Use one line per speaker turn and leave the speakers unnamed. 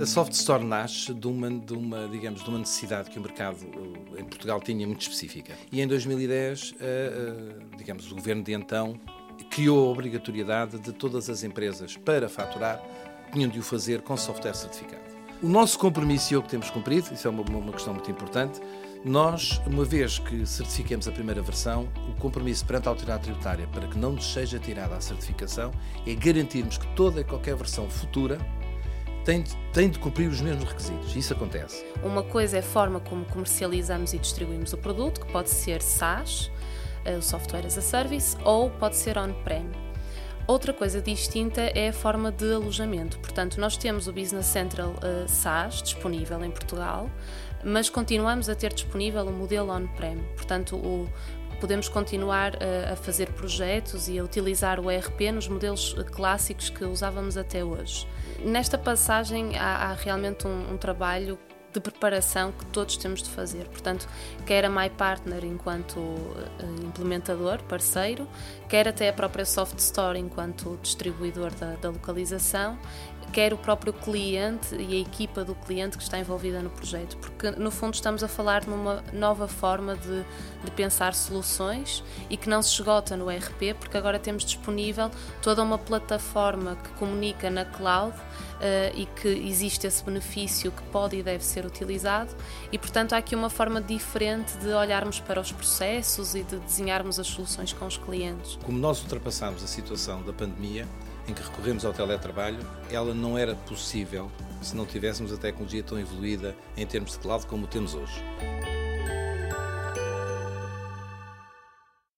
A Soft Store nasce de uma, de uma, digamos, de uma necessidade que o mercado em Portugal tinha muito específica. E em 2010, digamos, o governo de então criou a obrigatoriedade de todas as empresas para faturar tinham de o fazer com software certificado. O nosso compromisso e o que temos cumprido, isso é uma, uma questão muito importante, nós, uma vez que certifiquemos a primeira versão, o compromisso perante a autoridade tributária para que não nos seja tirada a certificação é garantirmos que toda e qualquer versão futura tem, tem de cumprir os mesmos requisitos. Isso acontece.
Uma coisa é a forma como comercializamos e distribuímos o produto, que pode ser SaaS, eh, o Software as a Service, ou pode ser on-prem. Outra coisa distinta é a forma de alojamento. Portanto, nós temos o Business Central uh, SaaS disponível em Portugal, mas continuamos a ter disponível o modelo on-prem. Portanto, o, podemos continuar a, a fazer projetos e a utilizar o ERP nos modelos clássicos que usávamos até hoje. Nesta passagem há, há realmente um, um trabalho de preparação que todos temos de fazer. Portanto, quer a MyPartner enquanto uh, implementador, parceiro, quer até a própria Soft Store enquanto distribuidor da, da localização quer o próprio cliente e a equipa do cliente que está envolvida no projeto, porque no fundo estamos a falar numa nova forma de, de pensar soluções e que não se esgota no RP, porque agora temos disponível toda uma plataforma que comunica na cloud Uh, e que existe esse benefício que pode e deve ser utilizado, e portanto há aqui uma forma diferente de olharmos para os processos e de desenharmos as soluções com os clientes.
Como nós ultrapassamos a situação da pandemia, em que recorremos ao teletrabalho, ela não era possível se não tivéssemos a tecnologia tão evoluída em termos de cloud como temos hoje.